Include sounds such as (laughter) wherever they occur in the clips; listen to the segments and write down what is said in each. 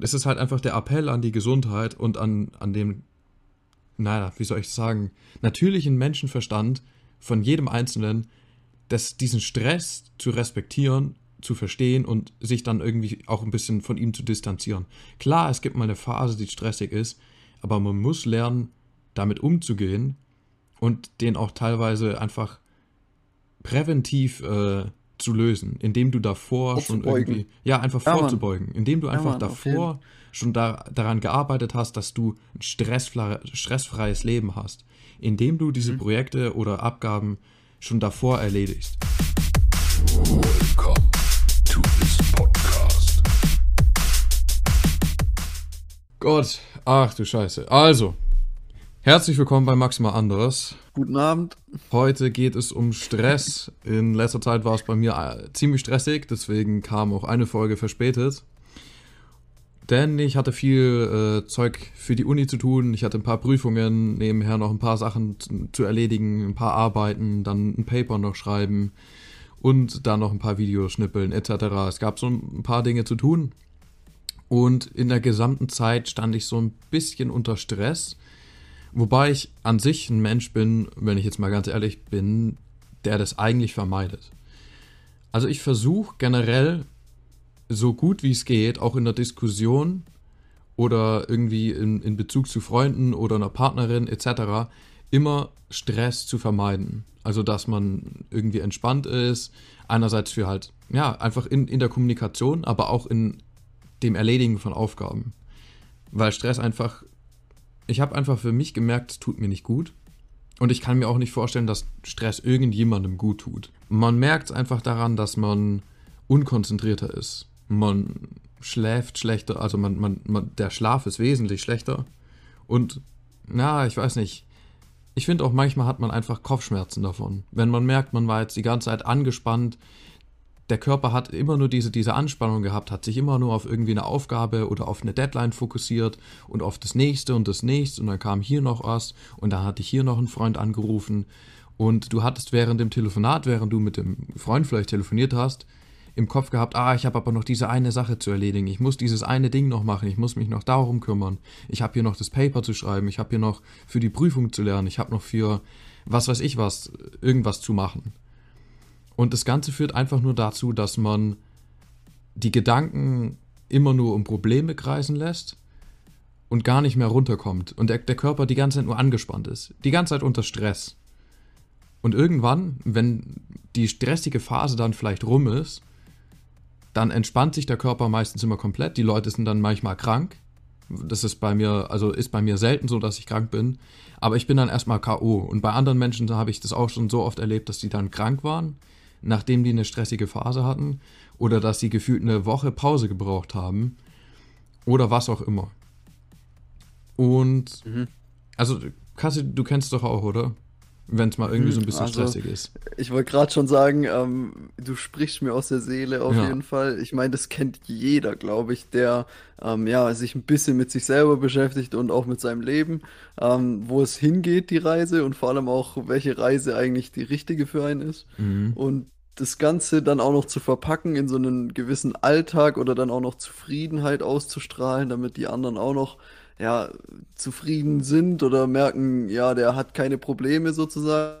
es ist halt einfach der Appell an die Gesundheit und an, an dem, naja, wie soll ich sagen, natürlichen Menschenverstand von jedem Einzelnen, dass diesen Stress zu respektieren, zu verstehen und sich dann irgendwie auch ein bisschen von ihm zu distanzieren. Klar, es gibt mal eine Phase, die stressig ist, aber man muss lernen, damit umzugehen und den auch teilweise einfach präventiv äh, zu lösen, indem du davor schon irgendwie, ja, einfach ja, vorzubeugen, Mann. indem du einfach ja, Mann, davor schon da, daran gearbeitet hast, dass du ein stressfreies Leben hast, indem du diese mhm. Projekte oder Abgaben schon davor erledigst. Welcome to this podcast. Gott, ach du Scheiße. Also, Herzlich willkommen bei Maximal Anderes. Guten Abend. Heute geht es um Stress. In letzter Zeit war es bei mir äh, ziemlich stressig, deswegen kam auch eine Folge verspätet. Denn ich hatte viel äh, Zeug für die Uni zu tun. Ich hatte ein paar Prüfungen, nebenher noch ein paar Sachen zu erledigen, ein paar Arbeiten, dann ein Paper noch schreiben und dann noch ein paar Videos schnippeln etc. Es gab so ein paar Dinge zu tun. Und in der gesamten Zeit stand ich so ein bisschen unter Stress Wobei ich an sich ein Mensch bin, wenn ich jetzt mal ganz ehrlich bin, der das eigentlich vermeidet. Also ich versuche generell so gut wie es geht, auch in der Diskussion oder irgendwie in, in Bezug zu Freunden oder einer Partnerin etc., immer Stress zu vermeiden. Also dass man irgendwie entspannt ist, einerseits für halt, ja, einfach in, in der Kommunikation, aber auch in dem Erledigen von Aufgaben. Weil Stress einfach ich habe einfach für mich gemerkt, es tut mir nicht gut. Und ich kann mir auch nicht vorstellen, dass Stress irgendjemandem gut tut. Man merkt es einfach daran, dass man unkonzentrierter ist. Man schläft schlechter, also man, man, man, der Schlaf ist wesentlich schlechter. Und, na, ich weiß nicht. Ich finde auch manchmal hat man einfach Kopfschmerzen davon. Wenn man merkt, man war jetzt die ganze Zeit angespannt, der Körper hat immer nur diese, diese Anspannung gehabt, hat sich immer nur auf irgendwie eine Aufgabe oder auf eine Deadline fokussiert und auf das nächste und das nächste und dann kam hier noch was und dann hatte ich hier noch einen Freund angerufen. Und du hattest während dem Telefonat, während du mit dem Freund vielleicht telefoniert hast, im Kopf gehabt, ah, ich habe aber noch diese eine Sache zu erledigen, ich muss dieses eine Ding noch machen, ich muss mich noch darum kümmern, ich habe hier noch das Paper zu schreiben, ich habe hier noch für die Prüfung zu lernen, ich habe noch für was weiß ich was, irgendwas zu machen. Und das Ganze führt einfach nur dazu, dass man die Gedanken immer nur um Probleme kreisen lässt und gar nicht mehr runterkommt. Und der, der Körper die ganze Zeit nur angespannt ist. Die ganze Zeit unter Stress. Und irgendwann, wenn die stressige Phase dann vielleicht rum ist, dann entspannt sich der Körper meistens immer komplett. Die Leute sind dann manchmal krank. Das ist bei mir, also ist bei mir selten so, dass ich krank bin. Aber ich bin dann erstmal K.O. Und bei anderen Menschen habe ich das auch schon so oft erlebt, dass die dann krank waren nachdem die eine stressige Phase hatten oder dass sie gefühlt eine Woche Pause gebraucht haben oder was auch immer. Und mhm. also Kassi, du kennst doch auch, oder? Wenn es mal irgendwie so ein bisschen also, stressig ist. Ich wollte gerade schon sagen, ähm, du sprichst mir aus der Seele auf ja. jeden Fall. Ich meine, das kennt jeder, glaube ich, der ähm, ja, sich ein bisschen mit sich selber beschäftigt und auch mit seinem Leben, ähm, wo es hingeht, die Reise und vor allem auch, welche Reise eigentlich die richtige für einen ist. Mhm. Und das Ganze dann auch noch zu verpacken in so einen gewissen Alltag oder dann auch noch Zufriedenheit auszustrahlen, damit die anderen auch noch ja, zufrieden sind oder merken, ja, der hat keine Probleme sozusagen.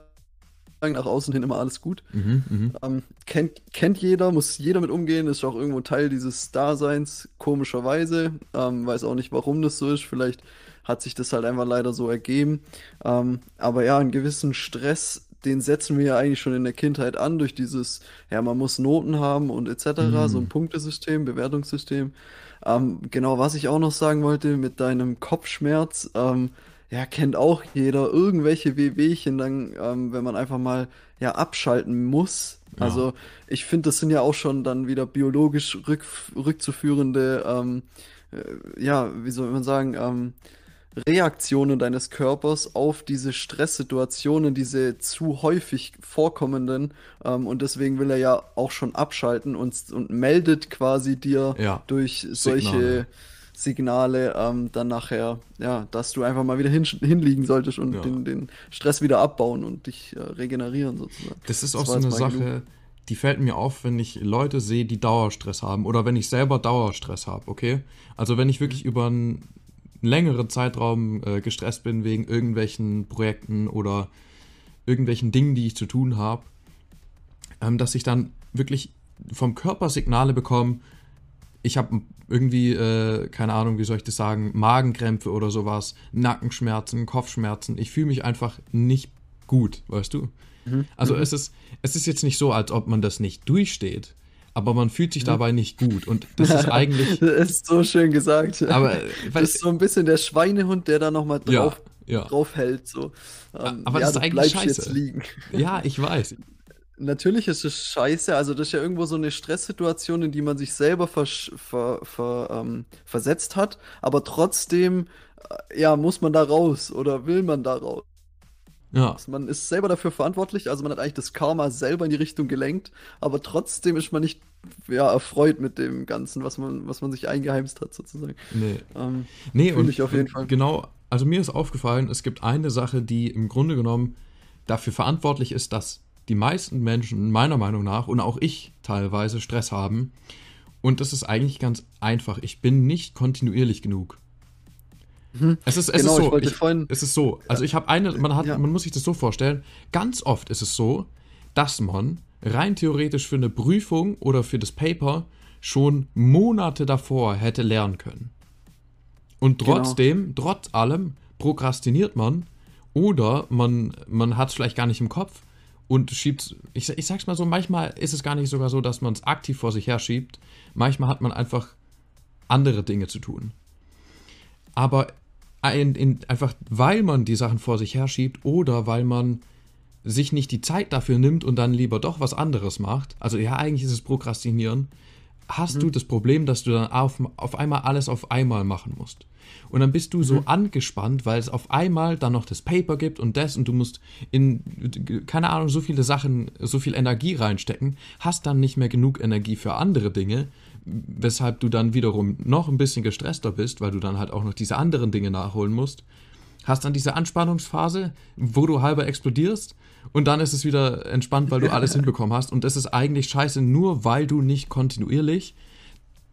Nach außen hin immer alles gut. Mhm, mhm, ähm, kennt, kennt jeder, muss jeder mit umgehen, ist auch irgendwo Teil dieses Daseins, komischerweise. Ähm, weiß auch nicht, warum das so ist. Vielleicht hat sich das halt einfach leider so ergeben. Ähm, aber ja, einen gewissen Stress, den setzen wir ja eigentlich schon in der Kindheit an, durch dieses, ja, man muss Noten haben und etc., mhm. so ein Punktesystem, Bewertungssystem. Ähm, genau, was ich auch noch sagen wollte mit deinem Kopfschmerz, ähm, ja, kennt auch jeder irgendwelche Wehwehchen, dann, ähm, wenn man einfach mal ja abschalten muss. Ja. Also ich finde, das sind ja auch schon dann wieder biologisch rück, rückzuführende, ähm, äh, ja, wie soll man sagen, ähm, Reaktionen deines Körpers auf diese Stresssituationen, diese zu häufig vorkommenden. Ähm, und deswegen will er ja auch schon abschalten und, und meldet quasi dir ja, durch solche Signale, Signale ähm, dann nachher, ja, dass du einfach mal wieder hin, hinliegen solltest und ja. den, den Stress wieder abbauen und dich äh, regenerieren sozusagen. Das ist auch das so eine Sache, genug. die fällt mir auf, wenn ich Leute sehe, die Dauerstress haben oder wenn ich selber Dauerstress habe, okay? Also wenn ich wirklich über einen längeren Zeitraum äh, gestresst bin wegen irgendwelchen Projekten oder irgendwelchen Dingen, die ich zu tun habe, ähm, dass ich dann wirklich vom Körper Signale bekomme, ich habe irgendwie, äh, keine Ahnung, wie soll ich das sagen, Magenkrämpfe oder sowas, Nackenschmerzen, Kopfschmerzen. Ich fühle mich einfach nicht gut, weißt du? Mhm. Also mhm. es ist, es ist jetzt nicht so, als ob man das nicht durchsteht, aber man fühlt sich dabei nicht gut. Und das ist (laughs) eigentlich. das ist so schön gesagt. Aber das ist so ein bisschen der Schweinehund, der da nochmal drauf, ja, ja. drauf hält. So. Ähm, aber ja, das ist eigentlich scheiße. Ja, ich weiß. (laughs) Natürlich ist es scheiße, also das ist ja irgendwo so eine Stresssituation, in die man sich selber ver, ver, ver ähm, versetzt hat, aber trotzdem, äh, ja, muss man da raus oder will man da raus? Ja. Also man ist selber dafür verantwortlich, also man hat eigentlich das Karma selber in die Richtung gelenkt, aber trotzdem ist man nicht ja, erfreut mit dem Ganzen, was man, was man sich eingeheimst hat, sozusagen. Nee. Ähm, nee, und ich auf jeden Fall. Genau, also mir ist aufgefallen, es gibt eine Sache, die im Grunde genommen dafür verantwortlich ist, dass die meisten Menschen meiner Meinung nach und auch ich teilweise Stress haben. Und das ist eigentlich ganz einfach. Ich bin nicht kontinuierlich genug. Mhm. Es ist, es genau, ist so. Ich, vorhin, es ist so. Also ich habe eine, man hat, ja. man muss sich das so vorstellen. Ganz oft ist es so, dass man rein theoretisch für eine Prüfung oder für das Paper schon Monate davor hätte lernen können. Und genau. trotzdem, genau. trotz allem, prokrastiniert man oder man, man hat es vielleicht gar nicht im Kopf und schiebt, ich, ich sag's mal so, manchmal ist es gar nicht sogar so, dass man es aktiv vor sich her schiebt. Manchmal hat man einfach andere Dinge zu tun. Aber in, in, einfach weil man die Sachen vor sich her schiebt oder weil man sich nicht die Zeit dafür nimmt und dann lieber doch was anderes macht, also ja, eigentlich ist es Prokrastinieren, hast mhm. du das Problem, dass du dann auf, auf einmal alles auf einmal machen musst. Und dann bist du so mhm. angespannt, weil es auf einmal dann noch das Paper gibt und das und du musst in, keine Ahnung, so viele Sachen, so viel Energie reinstecken, hast dann nicht mehr genug Energie für andere Dinge, weshalb du dann wiederum noch ein bisschen gestresster bist, weil du dann halt auch noch diese anderen Dinge nachholen musst. Hast dann diese Anspannungsphase, wo du halber explodierst und dann ist es wieder entspannt, weil du (laughs) alles hinbekommen hast. Und das ist eigentlich scheiße, nur weil du nicht kontinuierlich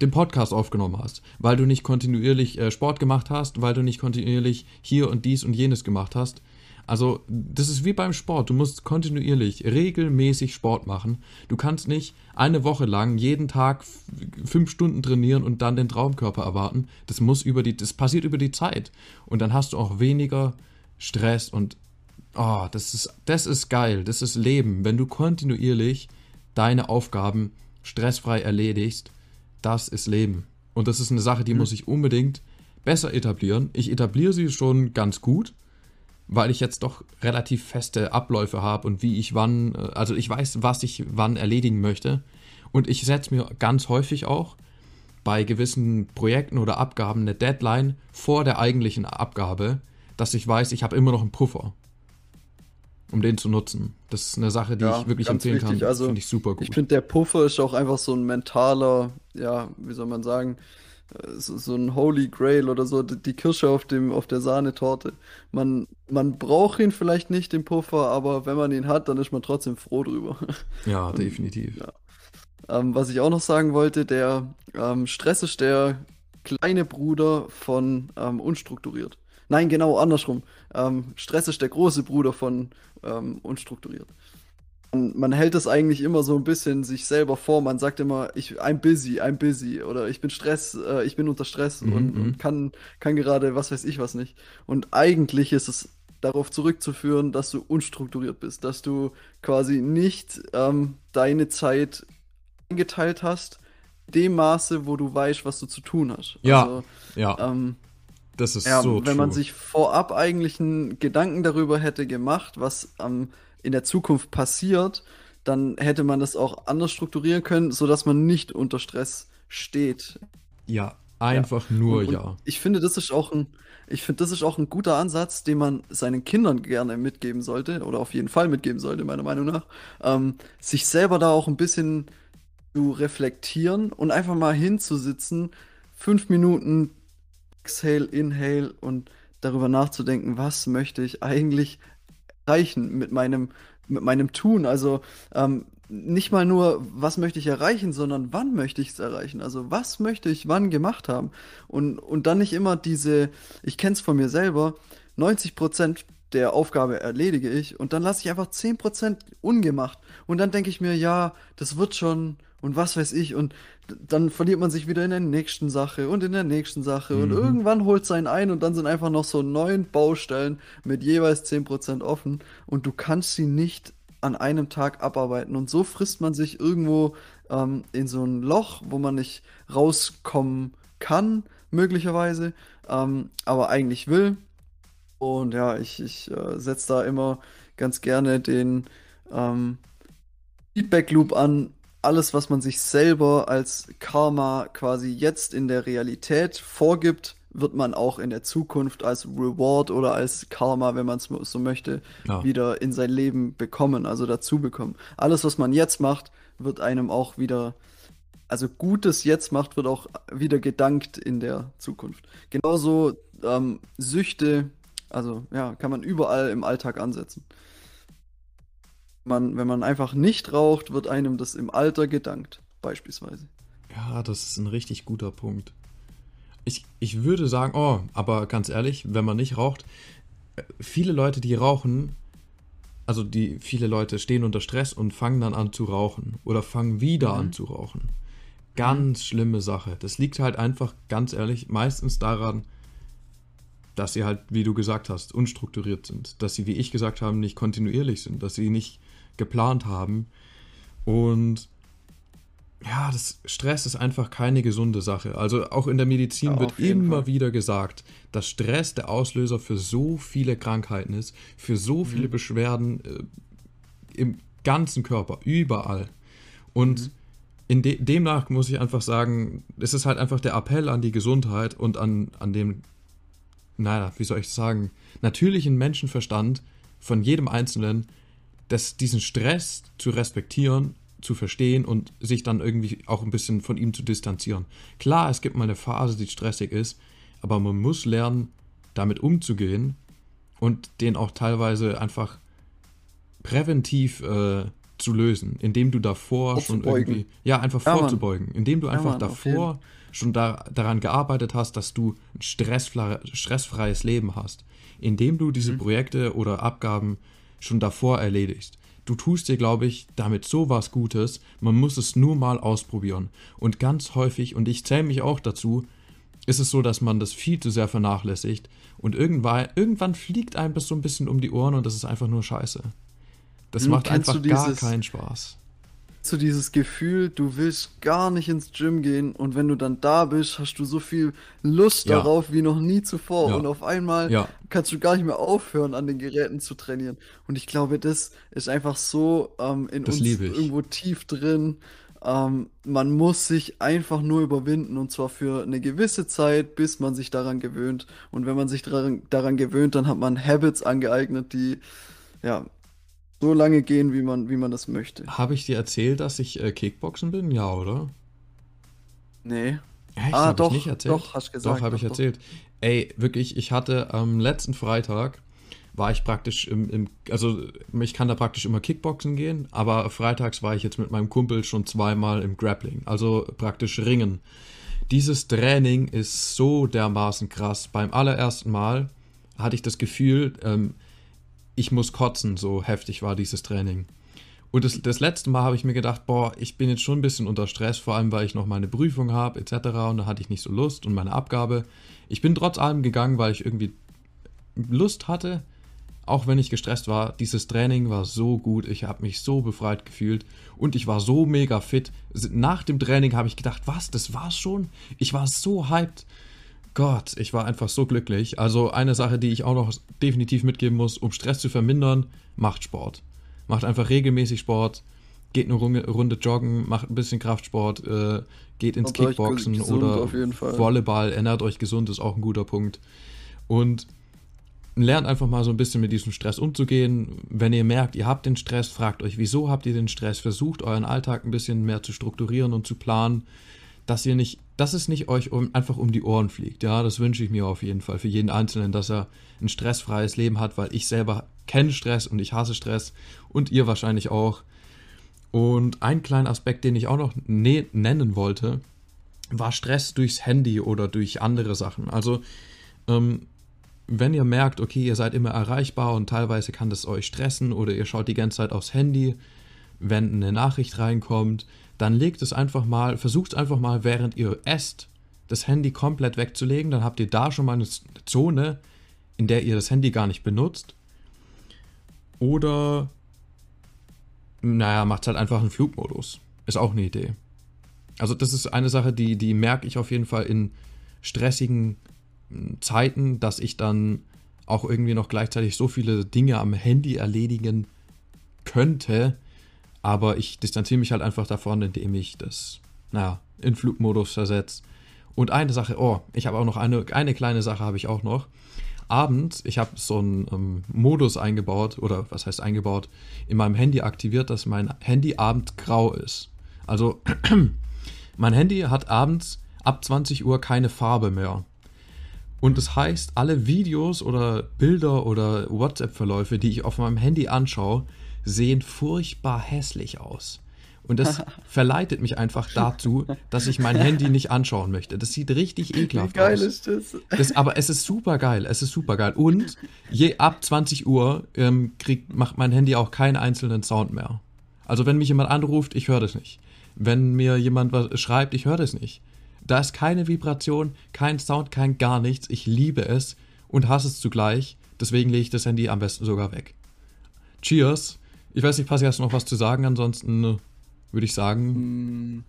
den Podcast aufgenommen hast, weil du nicht kontinuierlich äh, Sport gemacht hast, weil du nicht kontinuierlich hier und dies und jenes gemacht hast. Also, das ist wie beim Sport. Du musst kontinuierlich, regelmäßig Sport machen. Du kannst nicht eine Woche lang jeden Tag fünf Stunden trainieren und dann den Traumkörper erwarten. Das muss über die, das passiert über die Zeit. Und dann hast du auch weniger Stress und oh, das ist, das ist geil. Das ist Leben. Wenn du kontinuierlich deine Aufgaben stressfrei erledigst, das ist Leben. Und das ist eine Sache, die mhm. muss ich unbedingt besser etablieren. Ich etabliere sie schon ganz gut, weil ich jetzt doch relativ feste Abläufe habe und wie ich wann, äh, also ich weiß, was ich wann erledigen möchte. Und ich setze mir ganz häufig auch bei gewissen Projekten oder Abgaben eine Deadline vor der eigentlichen Abgabe, dass ich weiß, ich habe immer noch einen Puffer um den zu nutzen. Das ist eine Sache, die ja, ich wirklich empfehlen wichtig. kann. Also, finde ich super gut. Ich finde, der Puffer ist auch einfach so ein mentaler, ja, wie soll man sagen, so, so ein Holy Grail oder so, die Kirsche auf, dem, auf der Sahnetorte. Man, man braucht ihn vielleicht nicht, den Puffer, aber wenn man ihn hat, dann ist man trotzdem froh drüber. (laughs) Ja, definitiv. Ja. Ähm, was ich auch noch sagen wollte, der ähm, Stress ist der kleine Bruder von ähm, unstrukturiert. Nein, genau andersrum. Ähm, Stress ist der große Bruder von ähm, unstrukturiert. Und man hält es eigentlich immer so ein bisschen sich selber vor. Man sagt immer, ich, I'm busy, I'm busy oder ich bin Stress, äh, ich bin unter Stress mhm, und, und, mhm. kann, kann gerade was weiß ich was nicht. Und eigentlich ist es darauf zurückzuführen, dass du unstrukturiert bist, dass du quasi nicht ähm, deine Zeit eingeteilt hast, dem Maße, wo du weißt, was du zu tun hast. Ja, also, ja. Ähm, das ist ja, so. Wenn true. man sich vorab eigentlich einen Gedanken darüber hätte gemacht, was ähm, in der Zukunft passiert, dann hätte man das auch anders strukturieren können, sodass man nicht unter Stress steht. Ja, einfach ja. nur und, und ja. Ich finde, das ist auch ein, ich finde, das ist auch ein guter Ansatz, den man seinen Kindern gerne mitgeben sollte, oder auf jeden Fall mitgeben sollte, meiner Meinung nach. Ähm, sich selber da auch ein bisschen zu reflektieren und einfach mal hinzusitzen, fünf Minuten Exhale, Inhale und darüber nachzudenken, was möchte ich eigentlich erreichen mit meinem, mit meinem Tun. Also ähm, nicht mal nur, was möchte ich erreichen, sondern wann möchte ich es erreichen? Also was möchte ich wann gemacht haben? Und, und dann nicht immer diese, ich kenne es von mir selber, 90 Prozent der Aufgabe erledige ich und dann lasse ich einfach 10 Prozent ungemacht. Und dann denke ich mir, ja, das wird schon und was weiß ich. Und dann verliert man sich wieder in der nächsten Sache und in der nächsten Sache. Mhm. Und irgendwann holt es einen ein und dann sind einfach noch so neun Baustellen mit jeweils 10% offen und du kannst sie nicht an einem Tag abarbeiten. Und so frisst man sich irgendwo ähm, in so ein Loch, wo man nicht rauskommen kann, möglicherweise, ähm, aber eigentlich will. Und ja, ich, ich äh, setze da immer ganz gerne den ähm, Feedback Loop an. Alles, was man sich selber als Karma quasi jetzt in der Realität vorgibt, wird man auch in der Zukunft als Reward oder als Karma, wenn man es so möchte, ja. wieder in sein Leben bekommen, also dazu bekommen. Alles, was man jetzt macht, wird einem auch wieder, also Gutes jetzt macht, wird auch wieder gedankt in der Zukunft. Genauso ähm, Süchte, also ja, kann man überall im Alltag ansetzen. Man, wenn man einfach nicht raucht, wird einem das im Alter gedankt, beispielsweise. Ja, das ist ein richtig guter Punkt ich, ich würde sagen, oh, aber ganz ehrlich, wenn man nicht raucht, viele Leute, die rauchen, also die viele Leute stehen unter Stress und fangen dann an zu rauchen oder fangen wieder mhm. an zu rauchen. Ganz mhm. schlimme Sache. Das liegt halt einfach, ganz ehrlich, meistens daran, dass sie halt, wie du gesagt hast, unstrukturiert sind. Dass sie, wie ich gesagt habe, nicht kontinuierlich sind. Dass sie nicht geplant haben. Und ja, das Stress ist einfach keine gesunde Sache. Also auch in der Medizin ja, wird immer Fall. wieder gesagt, dass Stress der Auslöser für so viele Krankheiten ist, für so mhm. viele Beschwerden äh, im ganzen Körper, überall. Und mhm. in de demnach muss ich einfach sagen, es ist halt einfach der Appell an die Gesundheit und an, an den, naja, wie soll ich sagen, natürlichen Menschenverstand von jedem Einzelnen, dass diesen Stress zu respektieren zu verstehen und sich dann irgendwie auch ein bisschen von ihm zu distanzieren. Klar, es gibt mal eine Phase, die stressig ist, aber man muss lernen, damit umzugehen und den auch teilweise einfach präventiv äh, zu lösen, indem du davor schon irgendwie, ja, einfach ja, vorzubeugen, indem du einfach ja, Mann, davor schon da, daran gearbeitet hast, dass du ein stressfre stressfreies Leben hast, indem du diese mhm. Projekte oder Abgaben schon davor erledigst du tust dir, glaube ich, damit so was Gutes. Man muss es nur mal ausprobieren. Und ganz häufig, und ich zähle mich auch dazu, ist es so, dass man das viel zu sehr vernachlässigt. Und irgendwann, irgendwann fliegt einem das so ein bisschen um die Ohren und das ist einfach nur scheiße. Das hm, macht einfach gar keinen Spaß so dieses Gefühl, du willst gar nicht ins Gym gehen und wenn du dann da bist, hast du so viel Lust ja. darauf wie noch nie zuvor ja. und auf einmal ja. kannst du gar nicht mehr aufhören, an den Geräten zu trainieren. Und ich glaube, das ist einfach so ähm, in das uns irgendwo tief drin. Ähm, man muss sich einfach nur überwinden und zwar für eine gewisse Zeit, bis man sich daran gewöhnt. Und wenn man sich daran, daran gewöhnt, dann hat man Habits angeeignet, die ja so lange gehen, wie man, wie man das möchte. Habe ich dir erzählt, dass ich äh, Kickboxen bin? Ja, oder? Nee. Echt? Ah, doch, ich nicht erzählt? doch, hast du gesagt. Doch, habe ich doch. erzählt. Ey, wirklich, ich hatte am letzten Freitag war ich praktisch im, im, also ich kann da praktisch immer Kickboxen gehen, aber freitags war ich jetzt mit meinem Kumpel schon zweimal im Grappling, also praktisch Ringen. Dieses Training ist so dermaßen krass. Beim allerersten Mal hatte ich das Gefühl, ähm, ich muss kotzen, so heftig war dieses Training. Und das, das letzte Mal habe ich mir gedacht, boah, ich bin jetzt schon ein bisschen unter Stress, vor allem weil ich noch meine Prüfung habe, etc. Und da hatte ich nicht so Lust und meine Abgabe. Ich bin trotz allem gegangen, weil ich irgendwie Lust hatte, auch wenn ich gestresst war. Dieses Training war so gut, ich habe mich so befreit gefühlt und ich war so mega fit. Nach dem Training habe ich gedacht, was, das war's schon? Ich war so hyped. Gott, ich war einfach so glücklich. Also eine Sache, die ich auch noch definitiv mitgeben muss, um Stress zu vermindern, macht Sport. Macht einfach regelmäßig Sport, geht eine Runde joggen, macht ein bisschen Kraftsport, äh, geht ins Macht Kickboxen oder Volleyball, ernährt euch gesund, ist auch ein guter Punkt. Und lernt einfach mal so ein bisschen mit diesem Stress umzugehen. Wenn ihr merkt, ihr habt den Stress, fragt euch, wieso habt ihr den Stress? Versucht euren Alltag ein bisschen mehr zu strukturieren und zu planen dass ihr nicht, dass es nicht euch um, einfach um die Ohren fliegt. Ja, das wünsche ich mir auf jeden Fall für jeden Einzelnen, dass er ein stressfreies Leben hat, weil ich selber kenne Stress und ich hasse Stress und ihr wahrscheinlich auch. Und ein kleiner Aspekt, den ich auch noch ne nennen wollte, war Stress durchs Handy oder durch andere Sachen. Also, ähm, wenn ihr merkt, okay, ihr seid immer erreichbar und teilweise kann das euch stressen oder ihr schaut die ganze Zeit aufs Handy, wenn eine Nachricht reinkommt, dann legt es einfach mal, versucht es einfach mal, während ihr esst, das Handy komplett wegzulegen. Dann habt ihr da schon mal eine Zone, in der ihr das Handy gar nicht benutzt. Oder, naja, macht halt einfach einen Flugmodus. Ist auch eine Idee. Also, das ist eine Sache, die, die merke ich auf jeden Fall in stressigen hm, Zeiten, dass ich dann auch irgendwie noch gleichzeitig so viele Dinge am Handy erledigen könnte, aber ich distanziere mich halt einfach davon, indem ich das, naja, in Flugmodus versetze. Und eine Sache, oh, ich habe auch noch eine, eine kleine Sache habe ich auch noch. Abends, ich habe so einen ähm, Modus eingebaut, oder was heißt eingebaut, in meinem Handy aktiviert, dass mein Handy abends grau ist. Also, (clears throat) mein Handy hat abends ab 20 Uhr keine Farbe mehr. Und das heißt, alle Videos oder Bilder oder WhatsApp-Verläufe, die ich auf meinem Handy anschaue, sehen furchtbar hässlich aus. Und das (laughs) verleitet mich einfach dazu, dass ich mein Handy nicht anschauen möchte. Das sieht richtig ekelhaft Wie geil aus. Ist das? das? Aber es ist super geil. Es ist super geil. Und je ab 20 Uhr ähm, krieg, macht mein Handy auch keinen einzelnen Sound mehr. Also wenn mich jemand anruft, ich höre das nicht. Wenn mir jemand was schreibt, ich höre das nicht. Da ist keine Vibration, kein Sound, kein gar nichts. Ich liebe es und hasse es zugleich. Deswegen lege ich das Handy am besten sogar weg. Cheers. Ich weiß nicht, Passi, hast du noch was zu sagen? Ansonsten äh, würde ich sagen. Hm.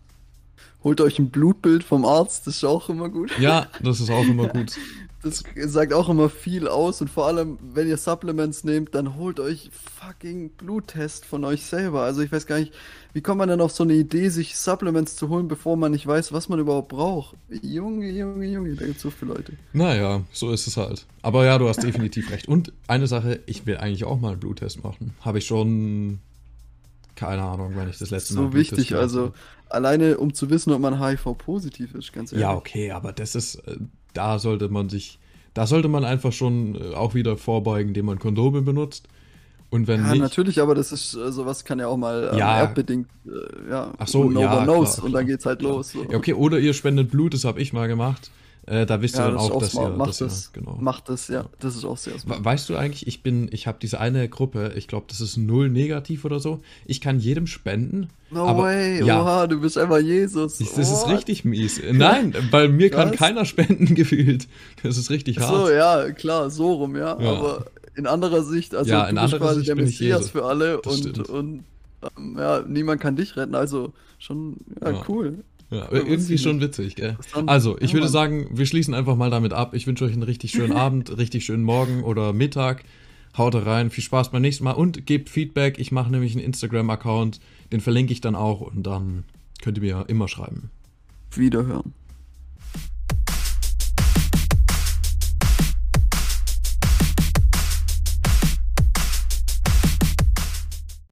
Holt euch ein Blutbild vom Arzt, das ist auch immer gut. Ja, das ist auch immer (laughs) gut. Das sagt auch immer viel aus und vor allem, wenn ihr Supplements nehmt, dann holt euch fucking Bluttest von euch selber. Also ich weiß gar nicht, wie kommt man denn auf so eine Idee, sich Supplements zu holen, bevor man nicht weiß, was man überhaupt braucht? Junge, Junge, Junge, da gibt es so viele Leute. Naja, so ist es halt. Aber ja, du hast definitiv recht. Und eine Sache, ich will eigentlich auch mal einen Bluttest machen. Habe ich schon keine Ahnung, wenn ich das letzte so Mal. So wichtig, also alleine um zu wissen, ob man HIV-positiv ist, ganz ehrlich. Ja, okay, aber das ist, äh, da sollte man sich, da sollte man einfach schon äh, auch wieder vorbeugen, indem man Kondome benutzt. Und wenn ja, nicht, natürlich, aber das ist, äh, sowas kann ja auch mal ähm, ja. erbbedingt, äh, ja. Ach so, ja, klar, und dann geht's halt klar. los. So. Ja, okay, oder ihr spendet Blut, das habe ich mal gemacht. Äh, da wisst ihr dann auch, dass ihr macht das, ihr, genau. macht das, ja, das ist auch sehr smart. Weißt du eigentlich, ich bin, ich habe diese eine Gruppe, ich glaube, das ist null negativ oder so. Ich kann jedem spenden. No aber, way, ja, oha, du bist einfach Jesus. Das ist richtig mies. Nein, bei mir kann keiner spenden (laughs) gefühlt. Das ist richtig hart. So, ja, klar, so rum, ja. ja. Aber in anderer Sicht, also ja, in du bist quasi Sicht der Messias für alle das und, und ähm, ja, niemand kann dich retten. Also schon, ja, cool. Ja, irgendwie schon witzig, gell? Also, ich würde sagen, wir schließen einfach mal damit ab. Ich wünsche euch einen richtig schönen (laughs) Abend, richtig schönen Morgen oder Mittag. Haut rein, viel Spaß beim nächsten Mal und gebt Feedback. Ich mache nämlich einen Instagram-Account, den verlinke ich dann auch und dann könnt ihr mir immer schreiben. Wiederhören.